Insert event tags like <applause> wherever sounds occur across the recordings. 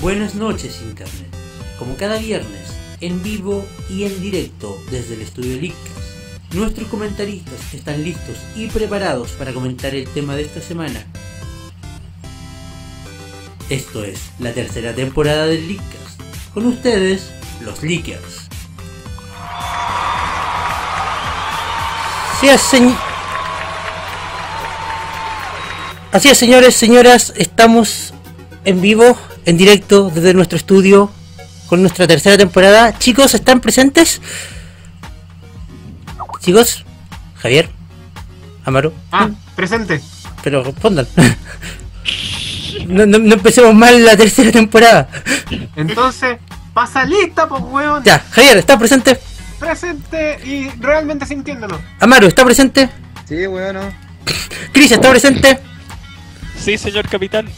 Buenas noches Internet. Como cada viernes, en vivo y en directo desde el estudio Lickas, nuestros comentaristas están listos y preparados para comentar el tema de esta semana. Esto es la tercera temporada del Lickas. Con ustedes, los Lickers. Así es, señores, señoras, estamos en vivo, en directo desde nuestro estudio con nuestra tercera temporada. Chicos, ¿están presentes? Chicos, Javier, Amaro, Ah, presente. pero respondan. No, no- no empecemos mal la tercera temporada. Entonces, pasa lista, pues, weón. Ya, Javier, ¿está presente? Presente y realmente sintiéndolo. Amaro, ¿está presente? Sí, bueno. Cris, ¿está presente? Sí, señor capitán.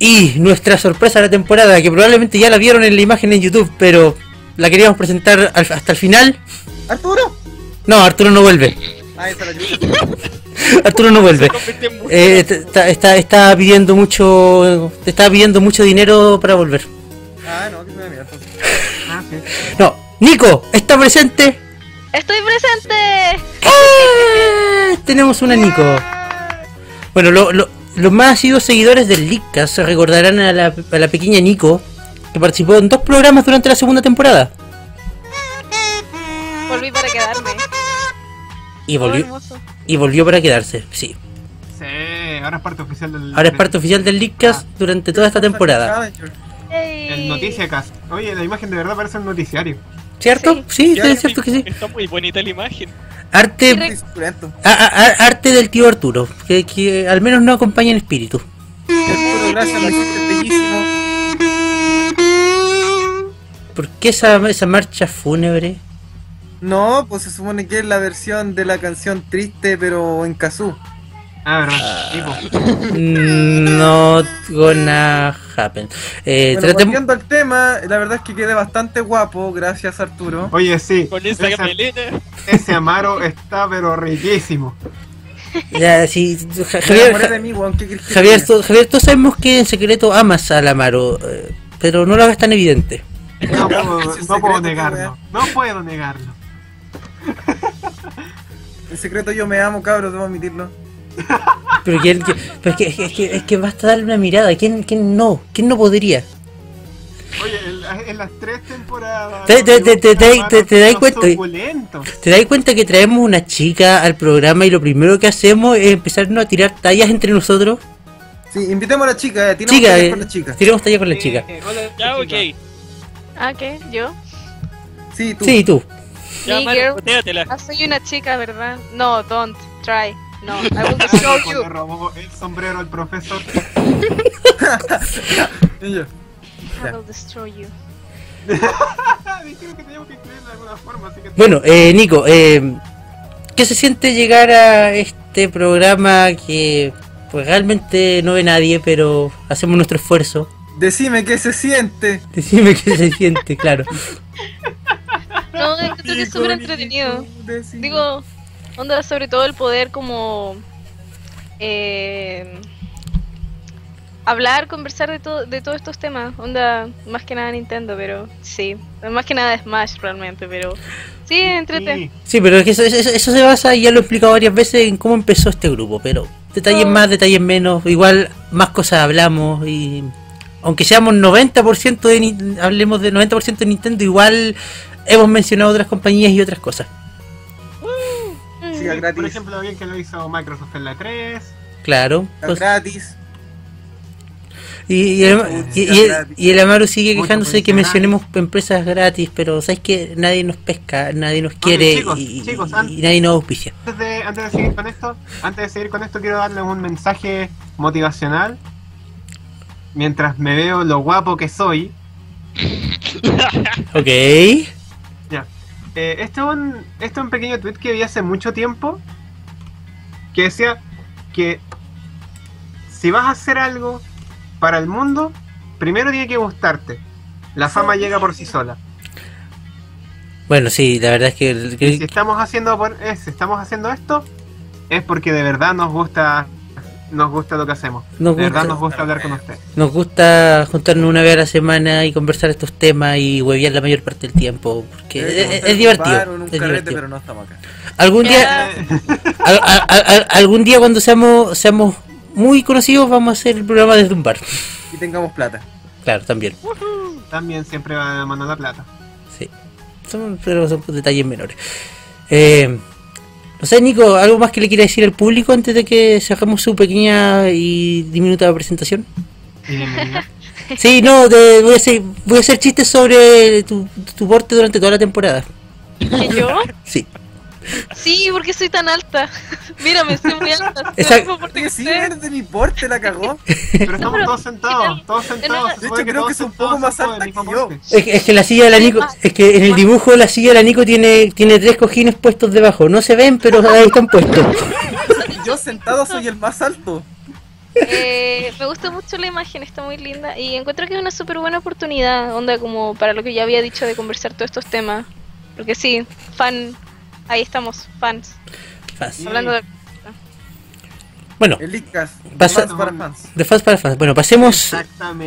Y nuestra sorpresa de la temporada, que probablemente ya la vieron en la imagen en YouTube, pero la queríamos presentar al- hasta el final. ¿Arturo? No, Arturo no vuelve. Ah, esa la chucha. <laughs> Arturo no vuelve. Eh, está, está, está pidiendo mucho te está pidiendo mucho dinero para volver. Ah, no, que se me. Ah, sí. No, Nico, ¿está presente? ¡Estoy presente! ¡Eh! Tenemos una Nico. <laughs> Bueno, lo- lo- los más asiduos seguidores del Leadcast se recordarán a la, a la pequeña Nico, que participó en dos programas durante la segunda temporada. Volví para quedarme. Y volvió, y volvió para quedarse, sí. Sí, ahora es parte oficial del. Ahora es parte oficial del Leadcast durante toda esta temporada. El Noticia Cast. Oye, la imagen de verdad parece un noticiario. ¿Cierto? Sí, Ya, es cierto que sí. Está muy bonita la imagen. Arte, a- a- arte del tío Arturo, que, que al menos no acompaña en espíritu. Arturo, gracias, bellísimo. ¿Por qué esa, esa marcha fúnebre? No, pues se supone que es la versión de la canción triste, pero en kazoo. Ah, verdad. Po. Not gonna happen. Eh, Bueno, volviendo al tema, la verdad es que quedé bastante guapo, gracias Arturo. Oye, sí. Con esa ese, ese Amaro está, pero riquísimo. ya, sí, Javier, Ja- mí, weón, ¿qué crees que Javier, to- Javier, todos sabemos que en secreto amas al Amaro, eh, pero no lo hagas tan evidente. No puedo, <laughs> no puedo negarlo. No puedo negarlo. En secreto yo me amo, cabros, debo admitirlo. Pero, que, pero es, que, es, que, es que- basta darle una mirada. ¿Quién, quién no? ¿Quién no podría? Oye, en, en las tres temporadas. Te- Amaro cuenta. ¿Te das cuenta que traemos una chica al programa y lo primero que hacemos es empezarnos a tirar tallas entre nosotros? Sí, invitemos a la chica, eh, tiramos Chica, tallas eh, con la chica. tiramos tallas con la chica. Eh, hola, Ya, ok. Ah, ¿qué? ¿Yo? Sí, tú. Sí, tú. Ya. Ah, soy una chica, ¿verdad? No, don't. Try. No, <laughs> I will destroy you. le robó el sombrero al profesor. <laughs> Y yo. I will destroy you. <laughs> Dijeron que teníamos que incluirlo de alguna forma, así que. Bueno, eh, Nico, eh, ¿qué se siente llegar a este programa que pues realmente no ve nadie, pero hacemos nuestro esfuerzo? Decime qué se siente. Decime qué se siente, claro. No, encuentro que es súper entretenido. Digo, onda, sobre todo el poder como... Eh, hablar, conversar de, todo de todos estos temas. Onda, más que nada Nintendo, pero sí. Más que nada Smash realmente, pero... Sí, entrete. Sí. Pero es que eso, eso- eso se basa, y ya lo he explicado varias veces, en cómo empezó este grupo, pero detalles más, detalles menos, igual más cosas hablamos y aunque seamos 90% de hablemos de 90% de Nintendo, igual hemos mencionado otras compañías y otras cosas. Gratis. Por ejemplo, bien que lo hizo Microsoft en la 3. Claro. Pues, gratis. y, y el, y- y el- y el Amaru sigue quejándose de que mencionemos empresas gratis, pero sabes que nadie nos pesca, nadie nos quiere chicos, y, chicos, y- an- y nadie nos auspicia. Antes de, antes de seguir con esto, antes de seguir con esto, quiero darles un mensaje motivacional. Mientras me veo lo guapo que soy. Ok. Eh, este, es un, este es un pequeño tweet que vi hace mucho tiempo. Que decía que si vas a hacer algo para el mundo, primero tiene que gustarte. La fama llega por sí sola. Bueno, sí, la verdad es que, Y que- si estamos haciendo por, eh, si estamos haciendo esto, es porque de verdad nos gusta nos gusta lo que hacemos. Nos de verdad gusta. nos gusta hablar con usted. Nos gusta juntarnos una vez a la semana y conversar estos temas y huevear la mayor parte del tiempo. Porque es, divertido. un bar es carrete, divertido. pero no estamos acá. Algún día, Ya. al- al- al- algún día cuando seamos, seamos muy conocidos vamos a hacer el programa desde un bar. Y tengamos plata. Claro, también. También siempre va de la mano la plata. Sí. Son, pero son detalles menores. Eh, no sé, Nico, ¿algo más que le quiera decir al público antes de que sacamos su pequeña y diminuta presentación? Y. <laughs> Sí, no, de- voy, a hacer, voy a hacer chistes sobre tu, tu porte durante toda la temporada. ¿Que yo? Sí. Sí, porque soy tan alta. <laughs> Mírame, soy muy alta. Esa- Soy como Porque sí, eres de mi porte, la cagó. <laughs> Pero estamos pero- todos sentados, todos sentados. De hecho, creo que es un poco más alta que yo. que, es que la silla de la Nico, es que en el dibujo la silla de la Nico tiene, tiene tres cojines puestos debajo. No se ven, pero ahí están puestos. <laughs> Yo sentado soy el más alto. Eh, me gusta mucho la imagen, está muy linda y encuentro que es una súper buena oportunidad, onda como para lo que ya había dicho de conversar todos estos temas. Porque sí, fan, ahí estamos, fans, Fans. hablando de... Bueno, El Icas. Pasa- Fans para fans. de fans para fans. Bueno, pasemos,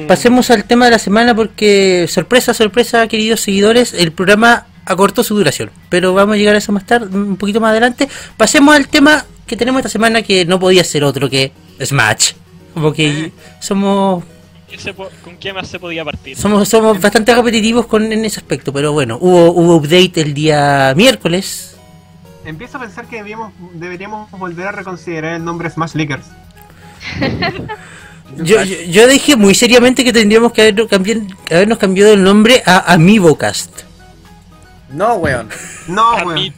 pasemos al tema de la semana porque, sorpresa, sorpresa, queridos seguidores, el programa acortó su duración. Pero vamos a llegar a eso más tarde, un poquito más adelante. Pasemos al tema que tenemos esta semana que no podía ser otro que Smash. Porque somos ¿Qué se po- ¿Con qué más se podía partir? Somos, somos bastante repetitivos con, en ese aspecto, pero bueno, hubo, hubo update el día miércoles. Empiezo a pensar que debíamos, deberíamos volver a reconsiderar el nombre Smash Lickers. <laughs> Yo, yo, yo dije muy seriamente que tendríamos que habernos, cambiado, habernos cambiado el nombre a Amibocast. No, weón. No, weón.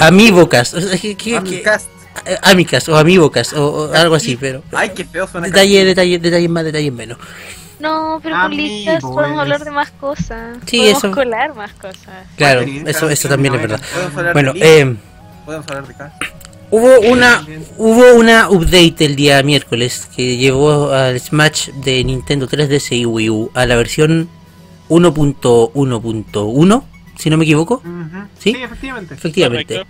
Amibocast. Eh, Amicast o Amibocast o, o algo así, pero... Ay, qué feo suena. Detalle, detalle, detalles más, detalles menos. No, pero con listas podemos hablar de más cosas. Sí, podemos eso- colar más cosas. Claro, eso, eso también es verdad. Bueno, eh, podemos hablar de Cast. Hubo una hubo una update el día miércoles que llevó al Smash de Nintendo 3DS y Wii U a la versión 1.1.1, si no me equivoco. ¿Sí? Sí, efectivamente. efectivamente.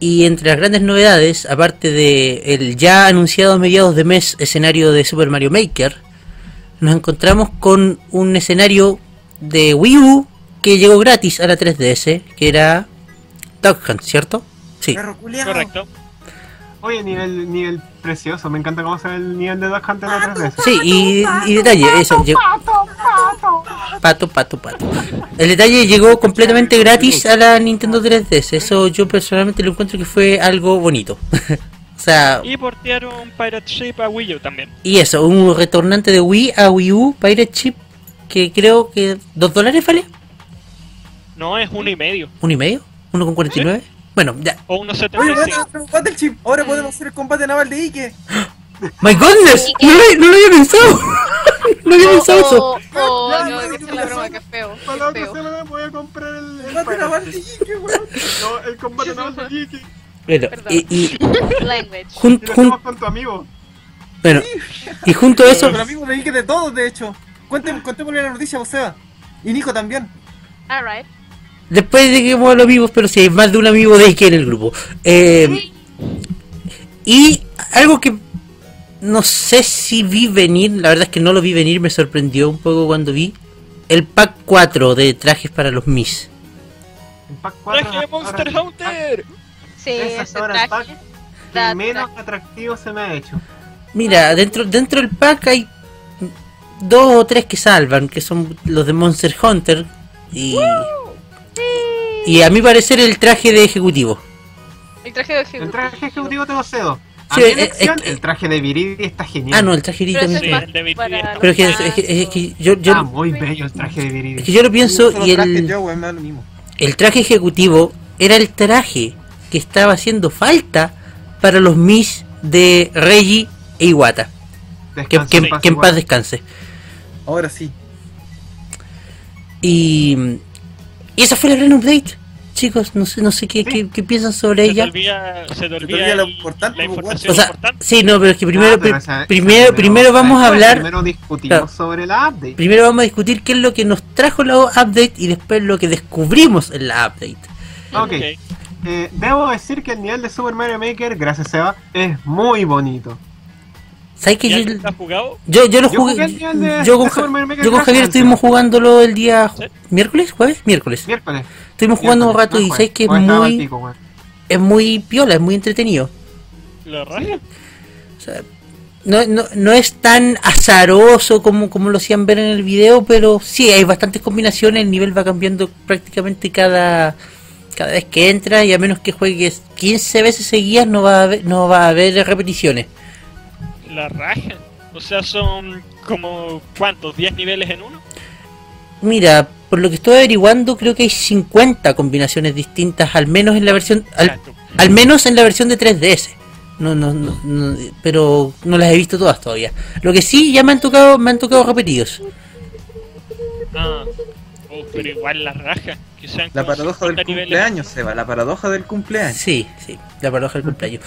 Y entre las grandes novedades, aparte de el ya anunciado a mediados de mes escenario de Super Mario Maker, nos encontramos con un escenario de Wii U que llegó gratis a la 3DS, que era Duck Hunt, ¿cierto? Sí. Perro culiao. Correcto. Oye, nivel, nivel precioso. Me encanta cómo se ve el nivel de Duck Hunt en la 3DS. Sí, y, y detalle, eso. llegó- Pato, pato, pato. El detalle llegó completamente gratis a la Nintendo 3DS. Eso yo personalmente lo encuentro que fue algo bonito. <laughs> o sea, Y portearon Pirate Ship a Wii U también. y eso, un retornante de Wii a Wii U, Pirate Chip, que creo que ¿dos dólares vale? No, es uno y medio. ¿Uno y medio? ¿Uno con 49? Bueno, ya. O unos Oye, 75. bueno, Battle Chip. Ahora podemos hacer el combate naval de Ike. <gasps> ¡My goodness! No lo, no lo había pensado. <laughs> no había pensado eso. Oh, no, la broma, feo. Para la qué otra feo. semana voy a comprar el, el Combate naval de. Ike, weón. No, el combate naval de Jiki. <laughs> Bueno, y, y <laughs> Language. Y jun- lo jun- hacemos con tu amigo. bueno, y junto a eso, Pero amigo de Ike de todos, de hecho. Cuénteme, contémosle la noticia, o sea. Y Nico también. Alright. Después de que hemos los vivos, pero si hay más de un amigo de Ike en el grupo. Eh, y algo que no sé si vi venir, la verdad es que no lo vi venir, me sorprendió un poco cuando vi el pack 4 de trajes para los Mis. El pack 4 ¡Traje de Monster Hunter! Sí, Ese pack traje. que da- menos atractivo se me ha hecho. Mira, dentro, dentro del pack hay dos o tres que salvan, que son los de Monster Hunter. Y, y a mi parecer el traje de ejecutivo. El traje de El ejecutivo. traje ejecutivo te lo cedo. A Sí, mi el traje de Viridi está genial. Ah, no, el traje de Pero también. Sí, es el de Viridi. Pero es que, es que- es que yo, yo- Está muy bello el traje de es Viridi. que yo lo pienso y el, yo, mismo. el traje ejecutivo era el traje que estaba haciendo falta para los Mis de Reggie e Iwata. Que, en paz, que en igual. paz descanse. Ahora sí. Y, y esa fue la gran update. Chicos, no sé, no sé qué, qué, qué piensan sobre Se te ella. olvida, se te te olvida lo importante, la pues, información O sea, importante. sí, no, pero es que primero, Ah, pero esa- primero, esa primero vamos a hablar, Primero discutimos Claro. sobre la update. primero vamos a discutir qué es lo que nos trajo la update y después lo que descubrimos en la update. Ok. Eh, debo decir que el nivel de Super Mario Maker, gracias Seba, es muy bonito. ¿Sabes que ¿Ya yo, lo has jugado? yo, yo lo Yo jugué? de- Yo con, yo Javier estuvimos jugándolo el día ¿Sí? miércoles, jueves, miércoles. Miércoles. Estuvimos jugando un rato y sabes que es muy, es muy piola, es muy entretenido. ¿La? O sea, no, no, no es tan azaroso como, como lo hacían ver en el video, pero sí, hay bastantes combinaciones, el nivel va cambiando prácticamente cada, cada vez que entra y a menos que juegues 15 veces seguidas no va a haber, no va a haber repeticiones. La raja. O sea, son como, ¿cuántos? ¿10 niveles en uno? Mira, por lo que estoy averiguando creo que hay 50 combinaciones distintas, al menos en la versión... Al, menos en la versión de 3DS. No, no, no, no, pero no las he visto todas todavía. Lo que sí ya me han tocado, me han tocado repetidos. Ah. Oh, pero igual la raja. Que sean La como paradoja del 50 niveles. cumpleaños, Seba, la paradoja del cumpleaños. Sí, sí, la paradoja del cumpleaños.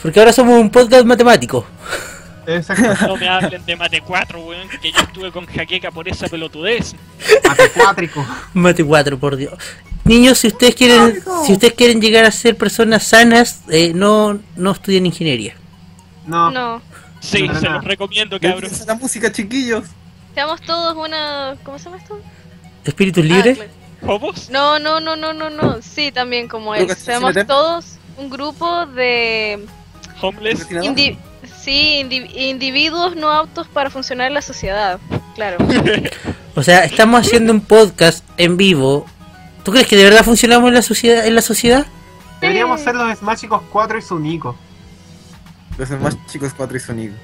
Porque ahora somos un podcast matemático. Exacto. <laughs> No me hablen de Mate 4, weón, que yo estuve con jaqueca por esa pelotudez. Matecuátrico. Mate 4, por Dios. Niños, si ustedes quieren, si ustedes quieren llegar a ser personas sanas, eh, no, no estudien ingeniería. No. No. Sí, No, se no. los recomiendo, ¿Qué cabrón. es la música, chiquillos? Seamos todos una. ¿Cómo se llama esto? ¿Espíritus libres? Ah. ¿Hobos? No, no, no, no, no, no. Sí, también como él. Seamos ¿sí me todos un grupo de. ¿Homeless? Sí, indi- individuos no aptos para funcionar en la sociedad. Claro. <laughs> O sea, estamos haciendo un podcast en vivo. ¿Tú crees que de verdad funcionamos en la sociedad? En la sociedad? Deberíamos ser los Smash Chicos 4 y su Nico. Los demás chicos cuatro y sonido.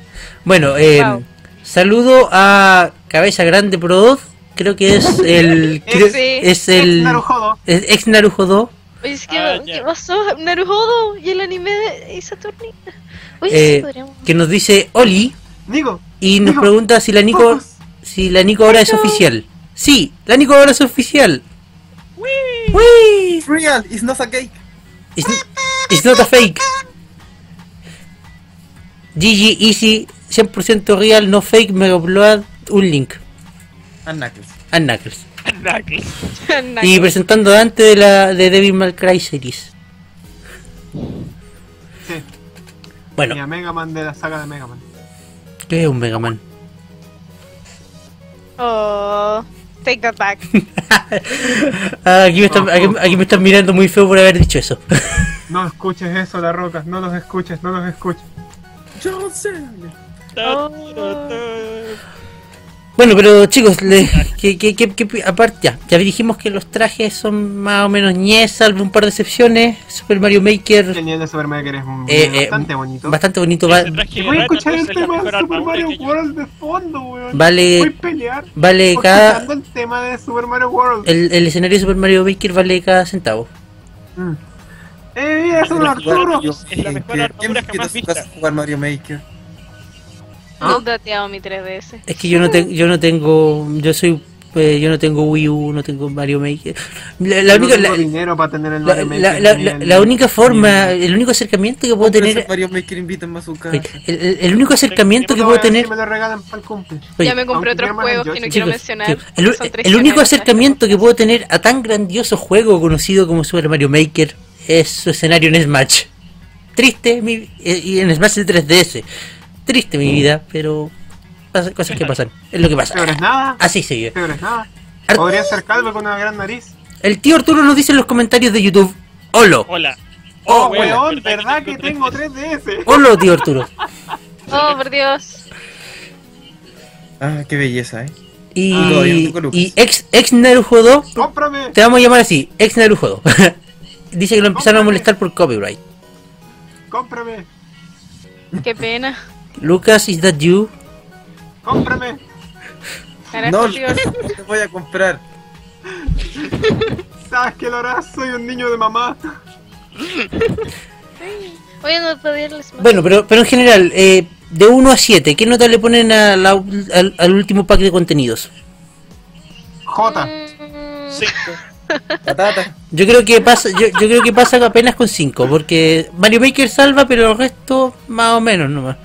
Bueno, eh, Wow. saludo a Cabeza Grande Pro Creo que es el. <laughs> creo- Sí. Es el. Narujodo. es ex Narujodo. Oye, es que, Ah, ¿qué ya. pasó? Naruhodo y el anime de Saturnita. Oye, Eh, sí, podríamos. que nos dice Oli Nico. y nos Nico, pregunta si la Nico focus. si la Nico ahora es oficial. Sí, la Nico ahora es oficial. Real, it's not a cake. It's, it's not a fake. GG Easy 100% real, no fake, Mega Upload, un link. And Knuckles. A Knuckles. Y presentando a Dante de la de Devil May Cry series. Sí. Bueno, Y a Mega Man de la saga de Mega Man. ¿qué es un Mega Man? Oh, take that back. <laughs> Ah, aquí, me están, aquí, aquí me están mirando muy feo por haber dicho eso. <laughs> No escuches eso, la roca. No los escuches, no los escuches. Yo sé. Ta, Oh. Bueno, pero chicos, le, que, que, que, que- aparte ya, ya dijimos que los trajes son más o menos ñes, salvo un par de excepciones. Super Mario Maker, El nivel de Super Mario es un- Eh, eh, bastante bonito. bastante bonito, va- voy a rata escuchar el tema de Super Mario World de fondo, weón. Voy vale, a pelear. vale cada, el tema de Super Mario World. el, el escenario de Super Mario Maker vale cada centavo. Mm. Eh, mira, es un Pero Arturo. Es la mejor armadura ¿Quién invitó a jamás vista. a jugar Mario Maker? ¿Ah? No he dateado mi 3DS. Es que yo no tengo, yo no tengo, yo soy, eh, yo no tengo Wii U, no tengo Mario Maker. La, la no única, tengo la, dinero para tener el Mario la- Maker la- el- única forma, el- único acercamiento que puedo tener, Mario Maker, invítenme a su casa. el, el- el único acercamiento que puedo tener, si me lo regalan para el cumple. oye, ya me compré otros más juegos que no Yoshi. quiero Chicos, mencionar. el, el único acercamiento que puedo tener a tan grandioso juego conocido como Super Mario Maker es su escenario en Smash. Triste, mi- eh, y en Smash de 3DS. Triste mi vida, pero pasa- cosas que pasan. Es lo que pasa. Peor es nada. Así se vive. Peor es nada. Podría ser calvo con una gran nariz. El tío Arturo nos dice en los comentarios de YouTube. Holo. Hola. Oh, weón, weón, ¿verdad que tengo 3DS? Holo, tío Arturo. <laughs> Oh, por Dios. Ah, qué belleza, eh. Y, Ah, y ex, ex Narujodo, ¡Cómprame! te vamos a llamar así, ex Narujodo. <laughs> Dice que lo empezaron a molestar por copyright. ¡Cómprame! Qué pena. Lucas, is that you? ¡Cómprame! <laughs> No, te voy a comprar. <laughs> ¿Sabes que lo harás? Soy un niño de mamá. Oye, no pedirles más. Bueno, pero, pero en general, eh, de 1 a 7, ¿qué nota le ponen a la- al, al último pack de contenidos? J. Mm, Cinco. Patata. Yo creo que pasa, yo, yo creo que pasa apenas con 5, porque Mario Maker salva, pero el resto más o menos nomás.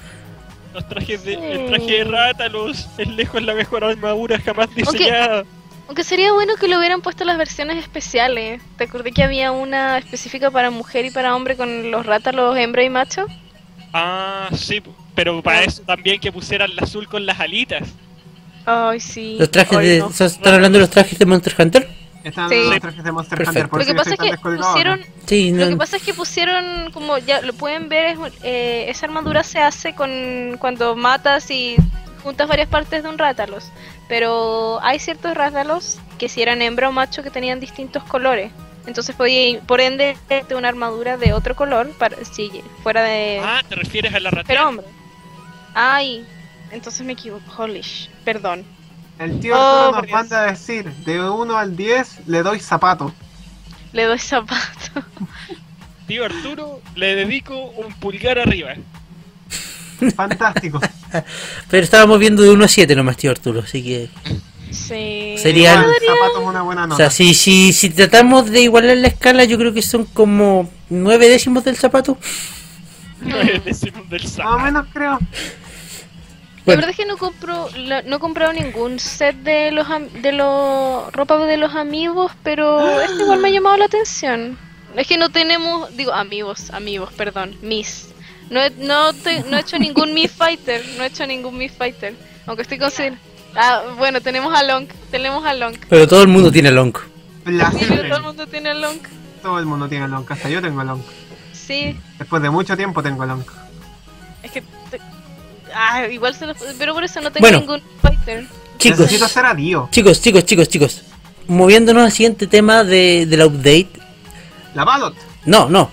Los trajes de, el traje de Rátalos es lejos la mejor armadura jamás diseñada. Aunque sería bueno que le hubieran puesto las versiones especiales. ¿Te acordé que había una específica para mujer y para hombre con los rátalos hembra y macho? Ah, sí, pero para eso también que pusieran el azul con las alitas. Ay, sí. Los trajes Ay, de. no. ¿Están hablando de los trajes de Monster Hunter? Están Sí. los trajes de Monster Perfecto. Hunter. Por Lo que pasa es que pusieron Sí, Lo que pasa es que pusieron, como ya lo pueden ver, es, eh, esa armadura se hace con cuando matas y juntas varias partes de un rátalos. Pero hay ciertos rátalos que si eran hembra o macho que tenían distintos colores. Entonces podía, por ende, de una armadura de otro color para si fuera de Ah, ¿te refieres a la pero ratera? hombre. Ay, entonces me equivoco. Holy sh- perdón. El tío Oh, nos Dios. manda a decir, de 1 al 10 le doy zapato. Le doy zapato. <laughs> Tío Arturo, le dedico un pulgar arriba. Fantástico. <laughs> Pero estábamos viendo de 1 a 7 nomás, tío Arturo, así que. Sí. Sería- Igual, Serían- zapato es una buena O nota. sea, si, si, si tratamos de igualar la escala, yo creo que son como 9 décimos del zapato. Nueve décimos del Más o zapato. menos creo. La verdad es que no compro, no he comprado ningún set de los am- de los ropa de los amigos, pero este <gasps> igual me ha llamado la atención. Es que no tenemos, digo amigos, amigos, perdón, mis. No he, no, te- no he hecho ningún <laughs> Miss Fighter, no he hecho ningún Miss Fighter, aunque estoy considerando. Ah, bueno, tenemos a Long, tenemos a Long. Pero todo el mundo tiene long. Sí, Placer. todo el mundo tiene Long. Todo el mundo tiene long, hasta yo tengo long. Sí, Después de mucho tiempo tengo long. es que te- ah, igual se los, pero por eso no tengo Bueno. ningún Fighter. Chicos, Necesito ser a Dio. chicos, chicos, chicos, chicos. Moviéndonos al siguiente tema de, del update. La Ballot. No, no.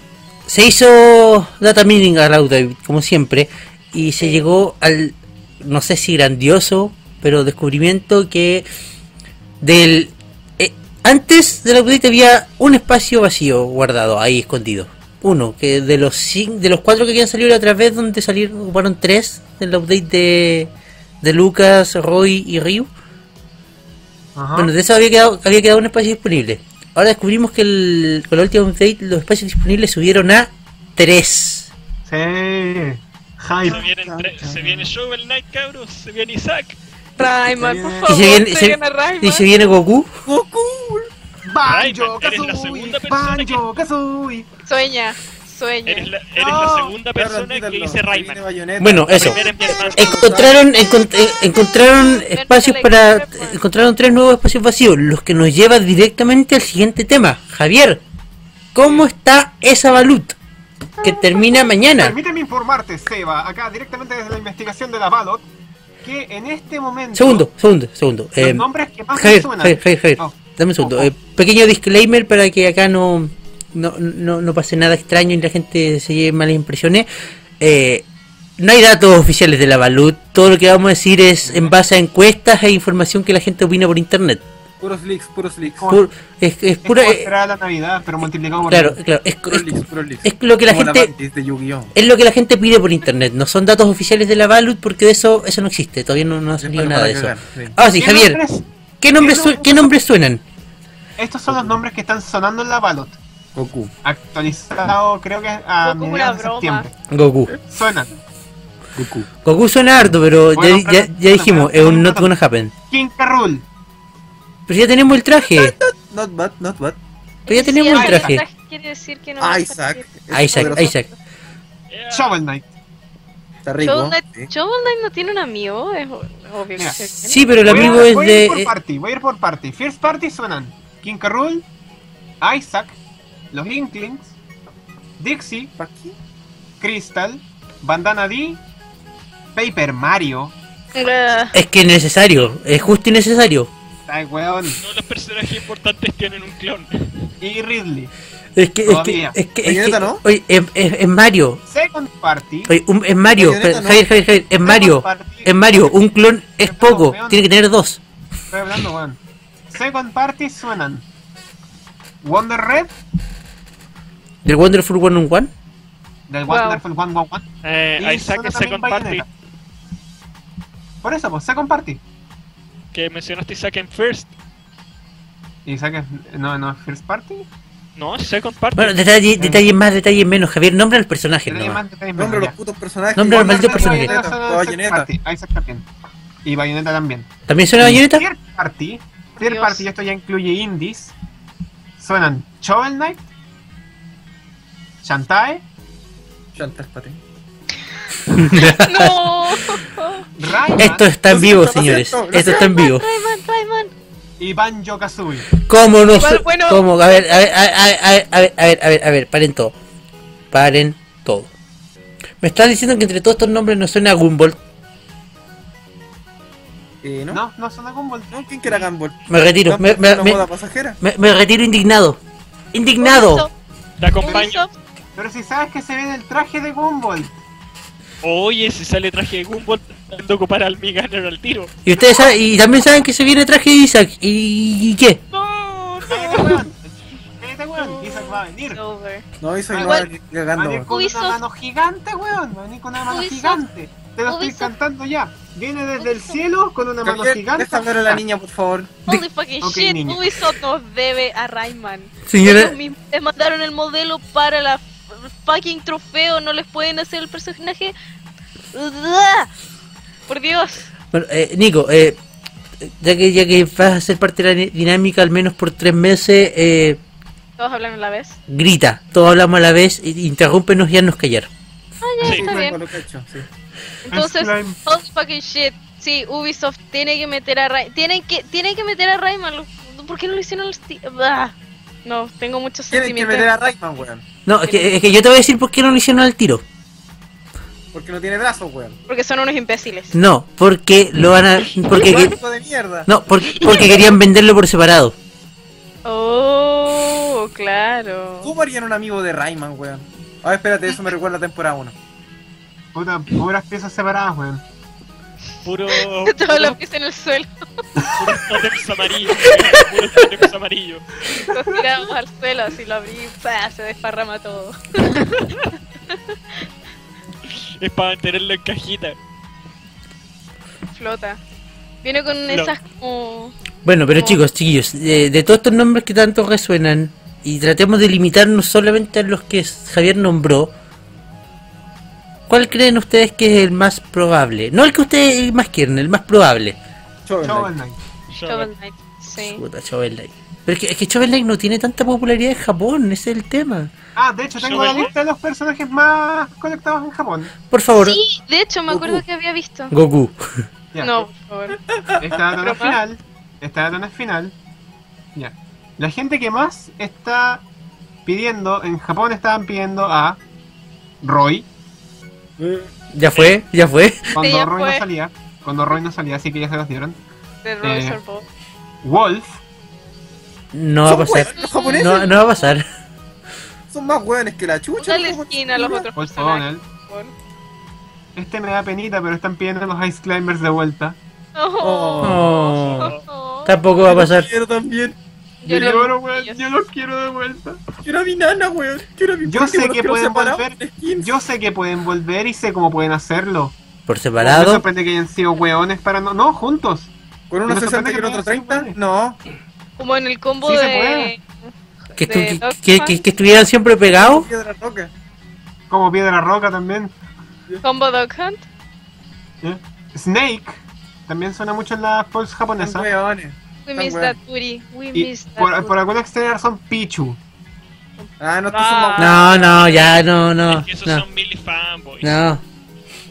Se hizo data mining al update, como siempre. Y se llegó al, no sé si grandioso, pero descubrimiento que del... eh, antes del update había un espacio vacío guardado, ahí escondido. Uno, que de los cin- de los cuatro que habían salido la otra vez, donde salieron, ocuparon tres del update de, de Lucas, Roy y Ryu. Ajá. Bueno, de eso había quedado, había quedado un espacio disponible. Ahora descubrimos que el, con la última update los espacios disponibles subieron a 3. Sí. Se Hype. viene, entre- se viene Shovel Knight, cabros. Se viene Isaac. Rayman, por Y Y favor, se viene, se, Rayman. y se viene Goku. Banjo, Rayman, eres la Kazooie. segunda persona que- Banjo, Kazooie. Sueña, sueña. Eres la, eres No. la segunda persona que dice Rayman. Bueno, eso. Encontraron, encont- eh, encontraron espacios para. Encontraron tres nuevos espacios vacíos, los que nos lleva directamente al siguiente tema. Javier, ¿cómo está esa balut? Que termina mañana. Permíteme informarte, Seba, acá directamente desde la investigación de la Ballot, que en este momento. Segundo, segundo, segundo. Los Eh, nombres que más me Javier, suenan. Javier, Javier, Javier, Oh. Dame un segundo. Eh, pequeño disclaimer para que acá no, no, no, no pase nada extraño y la gente se lleve malas impresiones. Eh, no hay datos oficiales de la Balut. Todo lo que vamos a decir es en base a encuestas e información que la gente opina por internet. Puros leaks, puros leaks. Pur- es, es Es pura. como eh, será la Navidad, pero multiplicado por claro, claro. Es, Puros es- leaks, puros leaks. es lo que la Como gente. Es lo que la gente pide por internet. No son datos oficiales de la Balut porque de eso eso no existe. Todavía no, no ha salido nada de eso. cagar, sí. Ah, sí, ¿Qué Javier. nombres? ¿Qué nombres, qué su- nombres- ¿Qué nombres suenan? Estos son los nombres que están sonando en la Ballot. Goku. Actualizado, creo que a Goku, mediados de broma. septiembre. Goku. Suenan Goku. Goku suena harto, pero Bueno, ya, pero- ya, ya dijimos, es un not gonna happen. King Carrul, Pero ya tenemos el traje. Not bad, not bad. Pero ya tenemos el Isaac traje. Quiere decir que no Ah, Isaac. Es Isaac, poderoso. Isaac. Yeah. Shovel Knight. Está rico. Shovel Knight, sí. Shovel Knight no tiene un amigo, es obvio que Sí, pero el Voy a- amigo es voy a ir de. por eh, party, voy a ir por party. First party suenan King Carrul, Isaac, los Inklings, Dixie. Crystal, Bandana D, Paper Mario. Es que es necesario, es justo y necesario. Ay, weón. Todos los personajes importantes tienen un clon. Y Ridley. Es que, es que, es que, es que- ¿no? oye, es, es- es Mario. Second party. Oye, un- es Mario. Javier, Javier, Javier, es Mario. Es Mario. Un clon es poco, tiene que tener dos. Estoy hablando, weón. Second party suenan Wonder Red Del Wonderful One on One. del Wow. Wonderful 111. Eh, Isaac es Second Party. Bayonetta. Por eso, pues, Second Party. Que mencionaste Isaac en First. Y saques. No, no, First Party. No, Second Party. Bueno, detalle, detalles más, detalles menos. Javier, nombra al personaje. Nomás. más detalles Nombra los putos personajes. Nombra los malditos personajes. Bayonetta Bayonetta. Party. Isaac también. Y Bayonetta también. ¿También suena Bayonetta? Third Party. Third Dios. Party, esto ya incluye indies. Suenan Shovel Knight, Shantae, Chantas, pate. <laughs> No. Rayman Esto está en vivo, 200%, señores. Esto está en vivo. Rayman, Rayman. y Banjo Kazooie. ¿Cómo no bueno. ¿Cómo? A ver, a ver, a ver, a ver, a ver, a ver, a ver, a ver, paren todo. Paren todo. Me estás diciendo que entre todos estos nombres no suena a Gumball. Eh, ¿no? No, no suena Gumball. ¿No? ¿Quién quiera Gumball? Me retiro, me, me, ¿Una me- moda pasajera? me- me retiro indignado. Indignado. Te acompaño. Pero si sabes que se viene el traje de Gumball. Oye, si sale traje de Gumball, tengo que ocupar al Miganer al tiro. Y ustedes saben, y también saben que se viene traje de Isaac. ¿Y, y qué? No, weón. Cállate, weón. Isaac va a venir. No, hizo Ah, igual igual. cagando. Va a venir con una mano gigante, weón. Va a venir con una mano gigante. Te lo estoy cantando ya. Viene desde el cielo con una mano gigante. deja ver a la niña, por favor. Holy fucking Ok, shit, niña. Ubisoft nos debe a Rayman. Señora, Ellos les mandaron el modelo para la fucking trofeo, no les pueden hacer el personaje. Por Dios. bueno, eh, Nico, eh, ya que ya que vas a ser parte de la dinámica al menos por tres meses, eh, Todos hablan a la vez. grita. Todos hablamos a la vez, interrúmpenos y haznos callar. Sí. Está bien. Sí. Entonces, holy fucking shit. Sí, Ubisoft tiene que meter a Rayman. Tienen que, tienen que meter a Rayman. ¿Por qué no lo hicieron los ti- Ah. No, tengo muchos Tienen que sentimientos. meter a Rayman, weón. No, es que, es que yo te voy a decir por qué no lo hicieron al tiro. Porque no tiene brazos, weón. Porque son unos imbéciles. No, porque lo van a. <laughs> Porque, que- Blanco de mierda. no, porque, porque querían venderlo por separado. Oh, claro. ¿Cómo harían un amigo de Rayman, weón? Ah, espérate, eso me recuerda a temporada 1. Puta, puras piezas separadas, weón. Puro. Todos <laughs> los puro, pies en el suelo. puro tótems amarillo. Puro tótems amarillo. Los tiramos al suelo, así lo abrí, ¡pah! se desparrama todo. Es para mantenerlo en cajita. Flota. Viene con esas como. Bueno, pero chicos, chiquillos, de, de todos estos nombres que tanto resuenan, y tratemos de limitarnos solamente a los que Javier nombró, ¿cuál creen ustedes que es el más probable? No el que ustedes más quieren, el más probable. Shovel Knight. Shovel Knight. Sí. Puta, Shovel Knight. Pero es que, es que Shovel Knight no tiene tanta popularidad en Japón, ese es el tema. Ah, de hecho, tengo la lista de los personajes más conectados en Japón. Por favor, Sí, de hecho me acuerdo que había visto. Goku. Ya. No, por favor. Esta data no es final. Esta data no es final. Ya. La gente que más está pidiendo, en Japón estaban pidiendo a Roy, Ya fue, ya fue. cuando Sí, Roy fue. no salía. Cuando Roy no salía, así que ya se los dieron. De Eh. Wolf, No va a pasar. weones, Los japoneses No, no va a pasar. son más weones que la chucha. Dale los japoneses, skin a los otros Wolf. Este me da penita, pero están pidiendo los Ice Climbers de vuelta. Oh. Oh, tampoco va a pasar. Quiero también. Yo no- weón, yo los quiero de vuelta. Quiero a mi nana, weón. Quiero a mi Yo sé que pueden volver. Yo sé que pueden volver y sé cómo pueden hacerlo. Por Me separado. sorprende que hayan sido weones para no. No, juntos. Con uno me 60 sorprende y el otro no se 30. puede. No. Como en el combo Sí se de. puede. Que, estu- de que- Dog que- Hunt. que- que estuvieran siempre pegados. Piedra roca. Como Piedra Roca también. Combo Dog Hunt. ¿ya? Snake. También suena mucho en la pulse Son japonesa. weones. We miss that booty. We miss that por, por alguna extraña razón, Pichu. Ah, no, Ah. No, no, ya, no, no. es que esos No. son Millie fanboys. no.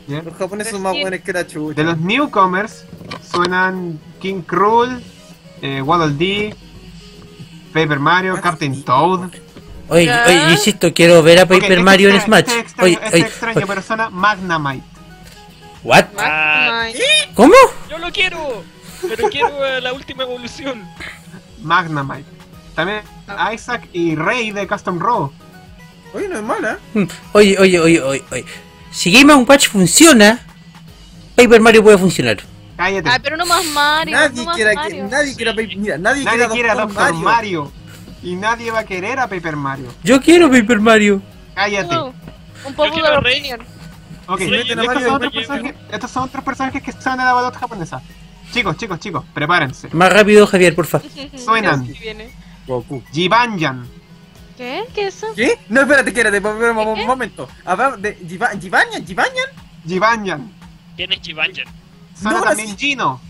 ¿ya? Los japoneses son más buenos que la chucha. De los newcomers suenan King Cruel, eh, Waddle Dee, Paper Mario, Captain Toad. Oye, oye, insisto, quiero ver a Paper este Mario en extraño, Smash. Este extraño, Oye, este oye, extraño oye, pero suena Magnamite. ¿what? Ah. ¿Cómo? Yo lo quiero, pero quiero eh, la última evolución. Magnamite. También Isaac y Rey de Custom Row. Oye, no es mala. <laughs> Oye, oye, oye, oye, oye. Si Game Watch funciona, Paper Mario puede funcionar. Cállate. Ah, pero no más Mario. Nadie no más quiere, Mario. que, nadie quiere, a- mira, nadie, Nadie quiere quiere a. Doctor Mario. Y nadie va a querer a Paper Mario. Yo quiero Paper Mario. Cállate. No, un a Rey. opinion. Ok, Sí, estos, son otros personajes, estos son otros personajes que están en la balota japonesa. Chicos, chicos, chicos, prepárense. Más rápido, Javier, porfa. <laughs> Suenan. Goku. Jibanyan. ¿Qué? ¿Qué es eso? ¿Qué? No, espérate, espérate, un momento. Hablamos de Jiba- Jibanyan, Jibanyan. Jibanyan. ¿Quién es Chibanjan? Suena No, también Gino.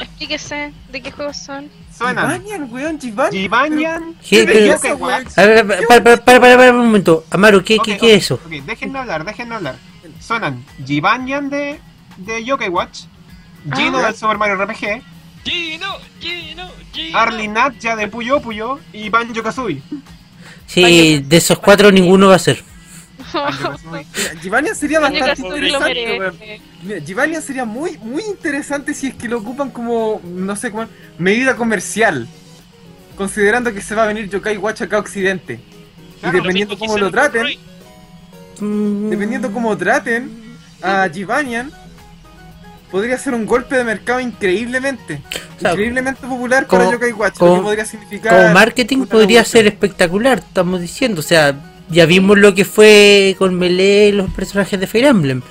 Explíquese de qué juegos son. Suenan Jibanyan, weón, Jibanyan. Jibanyan. ¿Qué? ¿Qué Pero- belleza, Pokémon. weón. A ver, para, para, para, para, para un momento. Amaro, ¿qué, qué, qué es eso? Ok, déjenme hablar, déjenme hablar. suenan Jibanyan de, de Yokai Watch, Gino Ah. del Super Mario RPG, Gino, Gino, Gino. Arlie Natja de Puyo Puyo y Banjo Kazooie. Sí, de esos cuatro ninguno va a ser. <laughs> Givania sería Banjo bastante interesante, Givania sería muy, muy interesante si es que lo ocupan como, no sé, como medida comercial. Considerando que se va a venir Yokai Watch acá a Occidente. Claro, y dependiendo cómo lo traten. Mm, dependiendo cómo traten a Givanian, podría ser un golpe de mercado increíblemente. sea, increíblemente popular como- para Yokai Watch. como- lo que podría significar. Como marketing podría revolución. ser espectacular, estamos diciendo. O sea, ya vimos lo que fue con Melee y los personajes de Fire Emblem.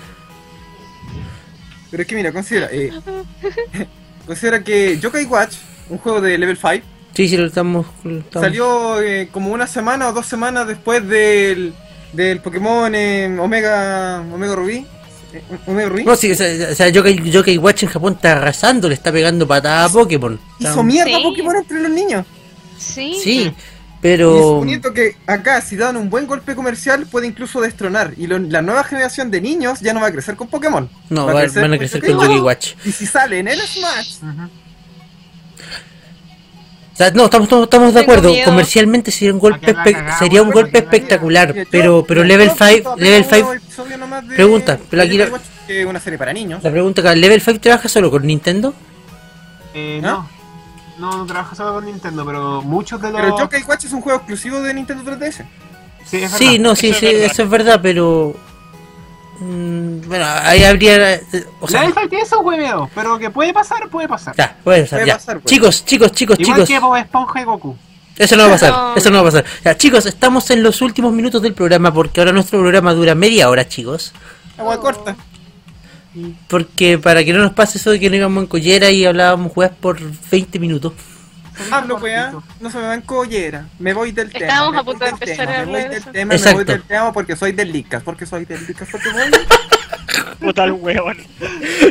Pero es que mira, considera. eh, <laughs> considera que Yokai Watch, un juego de level 5, Sí, sí, lo estamos. lo estamos- salió eh, como una semana o dos semanas después del, del Pokémon eh, Omega Omega Rubí. No, sí, o sea, o sea, Yokai, Yokai Watch en Japón está arrasando, le está pegando patada a Pokémon. Hizo mierda Sí. Pokémon entre los niños. Sí. Sí, Y pero. suponiendo que acá, si dan un buen golpe comercial, puede incluso destronar. Y lo- la nueva generación de niños ya no va a crecer con Pokémon. No, va a va- van a con crecer con Yokai Watch. Watch. Y si sale en el Smash, Ujú. O sea, no, estamos, estamos, estamos de acuerdo. miedo. Comercialmente sería un golpe, A que la espe- cagamos, sería un golpe espectacular. Pero, pero level creo que 5, todavía level un nuevo 5. De- Pregunta, pero aquí la- que es una serie para niños. La pregunta acá, ¿Level 5 trabaja solo con Nintendo? Eh, ¿Ah? no. no, no trabaja solo con Nintendo, pero muchos de los. Pero Yokai Watch es un juego exclusivo de Nintendo 3DS. Sí, es Sí, no, sí, Eso es sí, verdad. eso es verdad, pero... mm, bueno, ahí habría... eh, O sea, Level 5 tiene esos hueveos, pero que puede pasar, puede pasar. ya, puede pasar, Puede ya. pasar, pues. Chicos, chicos, chicos, Igual chicos. que Bob Esponja y Goku. Eso no va a pasar, No. eso no va a pasar. Ya, chicos, estamos en los últimos minutos del programa porque ahora nuestro programa dura media hora, chicos. Agua Oh. corta. Porque para que no nos pase eso de que no íbamos en collera y hablábamos juegas por 20 minutos. Hablo, weá. No se me va en collera. Me voy del tema. Estábamos me a voy punto de del empezar tema, a Me voy hablar del me voy del tema porque soy del. Porque soy del. Porque voy. Puta el huevón.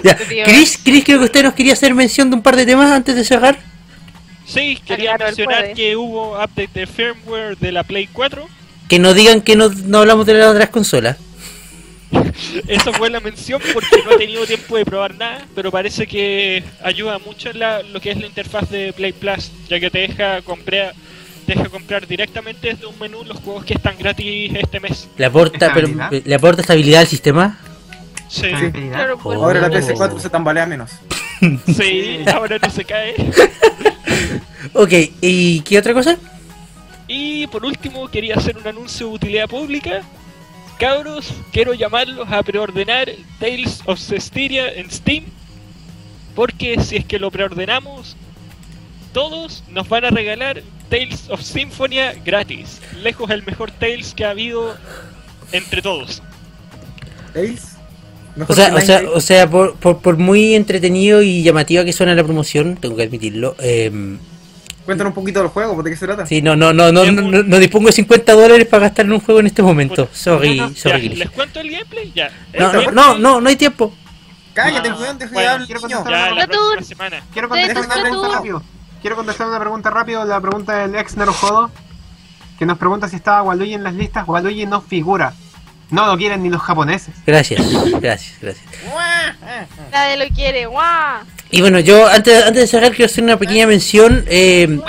Ya. Chris, Chris, creo que usted nos quería hacer mención de un par de temas antes de cerrar. Sí, quería claro, mencionar que hubo update de firmware de la Play 4. Que no digan que no, no hablamos de las otras consolas. <laughs> Eso fue la mención porque no he tenido tiempo de probar nada, pero parece que ayuda mucho en la- lo que es la interfaz de Play Plus, ya que te deja comprar te deja comprar directamente desde un menú los juegos que están gratis este mes. ¿Le aporta, pero, ¿Estabilidad? ¿Le aporta estabilidad al sistema? Sí, Claro, pues. Ahora la PS4 se tambalea menos. sí, ahora no se cae. <laughs> Ok, ¿y qué otra cosa? Y por último, quería hacer un anuncio de utilidad pública. Cabros, quiero llamarlos a preordenar Tales of Cestiria en Steam. Porque si es que lo preordenamos, todos nos van a regalar Tales of Symphonia gratis. Lejos el mejor Tales que ha habido entre todos. ¿Veis? O sea, o sea, o sea por, por, por muy entretenido y llamativa que suena la promoción, tengo que admitirlo. Eh, Days. Cuéntanos un poquito del juego, ¿de qué se trata? sí, no, no, no, no, no, no, no dispongo de 50 dólares para gastar en un juego en este momento. Sorry, Ya, sorry. ¿Les cuento el gameplay? Ya. No, no, no, no, no hay tiempo. Cállate, Ah, weón, deja de bueno, hablar, quiero contestar Ya, Splatoon. próxima semana. Quiero contestar una pregunta rápido. Quiero contestar una pregunta rápido, la pregunta del ex Nerojodo, que nos pregunta si estaba Waluigi en las listas. Waluigi no figura. No lo quieren ni los japoneses. Gracias, gracias, gracias. Nadie lo quiere, ¡guau! Y bueno, yo antes, antes de cerrar quiero hacer una pequeña mención. Eh,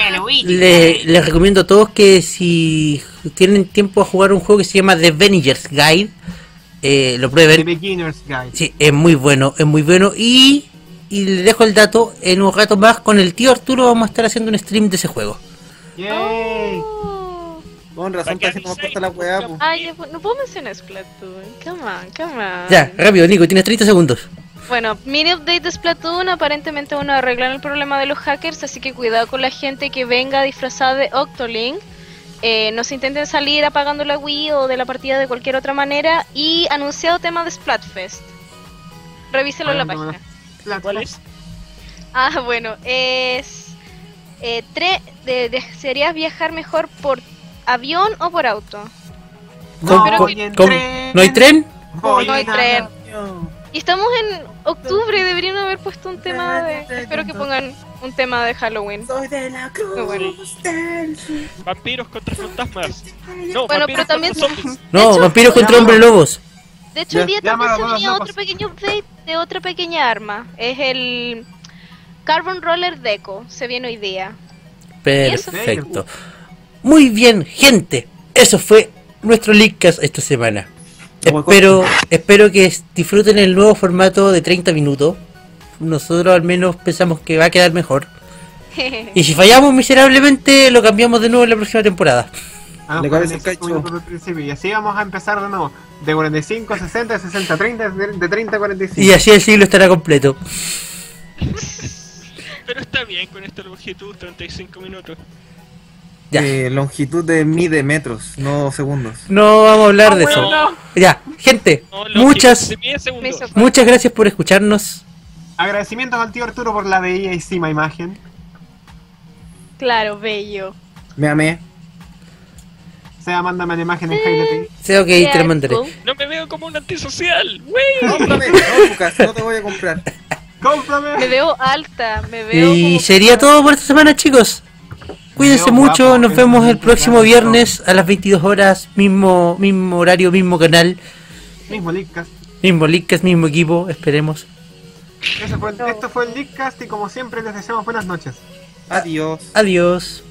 le- les recomiendo a todos que si tienen tiempo a jugar un juego que se llama The Venigers Guide, eh, lo The prueben. Beginner's Guide. Sí, es muy bueno, es muy bueno. Y, y les dejo el dato, en un rato más con el tío Arturo vamos a estar haciendo un stream de ese juego. Yay. Oh. Con razón, está haciendo más corta la weá. Ay, no puedo mencionar Splatoon. Come on, come on. Ya, rápido, Nico, tienes 30 segundos. Bueno, mini update de Splatoon. Aparentemente, bueno, arreglan el problema de los hackers. Así que cuidado con la gente que venga disfrazada de Octolink. Eh, no se intenten salir apagando la Wii o de la partida de cualquier otra manera. Y anunciado tema de Splatfest. Revíselo en la página. ¿Cuál es? Ah, bueno, es. Eh, tre- de- ¿Desearías viajar mejor por avión o por auto? ¿Cómo- pero cómo- que- cómo- ¿No hay tren? Voy No hay en tren. Y estamos en octubre, deberían haber puesto un tema de. Espero que pongan un tema de Halloween. Soy de la cruz bueno. del. Vampiros contra fantasmas. No, Bueno, vampiros pero también- zombies. No, hecho- vampiros contra hombres lobos. De hecho, el día ya, también se unía otro pequeño update de otra pequeña arma. Es el Carbon Roller Deco. Se viene hoy día. Perfecto. Muy bien, gente. Eso fue nuestro Leakcast esta semana. Espero, espero que disfruten el nuevo formato de 30 minutos. Nosotros al menos pensamos que va a quedar mejor. <laughs> Y si fallamos miserablemente, lo cambiamos de nuevo en la próxima temporada. Ah, Le pues, cabeza el 25 cacho. minutos al principio. Y así vamos a empezar de nuevo. De 45 a 60, de 60 a 30, de de 30 a 45. Y así el siglo estará completo. <laughs> Pero está bien con esta longitud, 35 minutos. Ya. Eh, longitud de mide metros, no segundos. No vamos a hablar de Ah, eso. bueno. Ya, gente, No, muchas, de 10 Me segundos. hizo- muchas gracias por escucharnos. Agradecimientos al tío Arturo por la bellísima imagen. claro, bello. Me amé. Sea, mándame la imagen en High Sí, ok, te lo mandaré. No me veo como un antisocial. wey. <laughs> Cómprame, no, Lucas, no te voy a comprar. Me ¡Cómprame! veo alta, me veo. Y como- sería todo por esta semana, chicos. Cuídense mucho, guapo, nos vemos el próximo viernes a las 22 horas, mismo mismo horario, mismo canal, Mismo Leakcast. mismo Leadcast, mismo equipo, esperemos. Ese fue el- esto fue el Leakcast y como siempre les deseamos buenas noches. Adiós. Adiós.